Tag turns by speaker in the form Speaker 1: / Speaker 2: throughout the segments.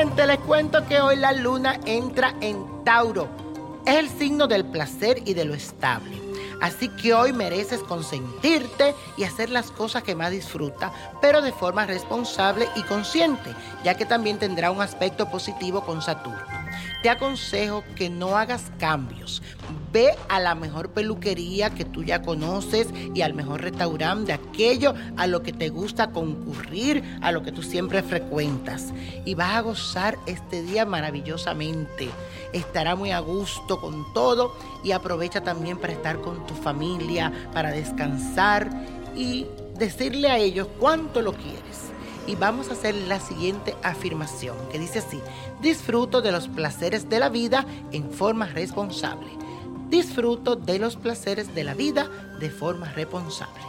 Speaker 1: Gente, les cuento que hoy la luna entra en Tauro. Es el signo del placer y de lo estable. Así que hoy mereces consentirte y hacer las cosas que más disfruta, pero de forma responsable y consciente, ya que también tendrá un aspecto positivo con Saturno. Te aconsejo que no hagas cambios. Ve a la mejor peluquería que tú ya conoces y al mejor restaurante de aquello a lo que te gusta concurrir, a lo que tú siempre frecuentas. Y vas a gozar este día maravillosamente. Estará muy a gusto con todo y aprovecha también para estar con tu familia, para descansar y decirle a ellos cuánto lo quieres. Y vamos a hacer la siguiente afirmación que dice así, disfruto de los placeres de la vida en forma responsable. Disfruto de los placeres de la vida de forma responsable.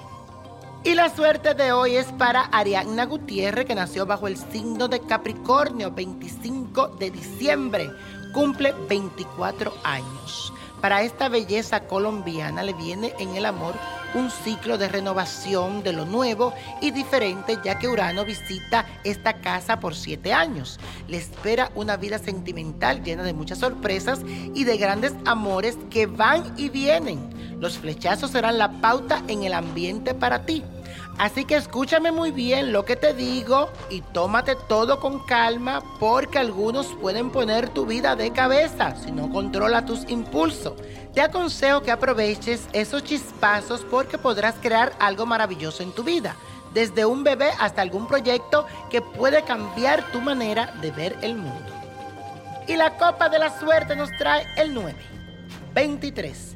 Speaker 1: Y la suerte de hoy es para Ariadna Gutiérrez, que nació bajo el signo de Capricornio, 25 de diciembre. Cumple 24 años. Para esta belleza colombiana le viene en el amor un ciclo de renovación de lo nuevo y diferente ya que Urano visita esta casa por siete años. Le espera una vida sentimental llena de muchas sorpresas y de grandes amores que van y vienen. Los flechazos serán la pauta en el ambiente para ti. Así que escúchame muy bien lo que te digo y tómate todo con calma porque algunos pueden poner tu vida de cabeza si no controla tus impulsos. Te aconsejo que aproveches esos chispazos porque podrás crear algo maravilloso en tu vida, desde un bebé hasta algún proyecto que puede cambiar tu manera de ver el mundo. Y la copa de la suerte nos trae el 9, 23,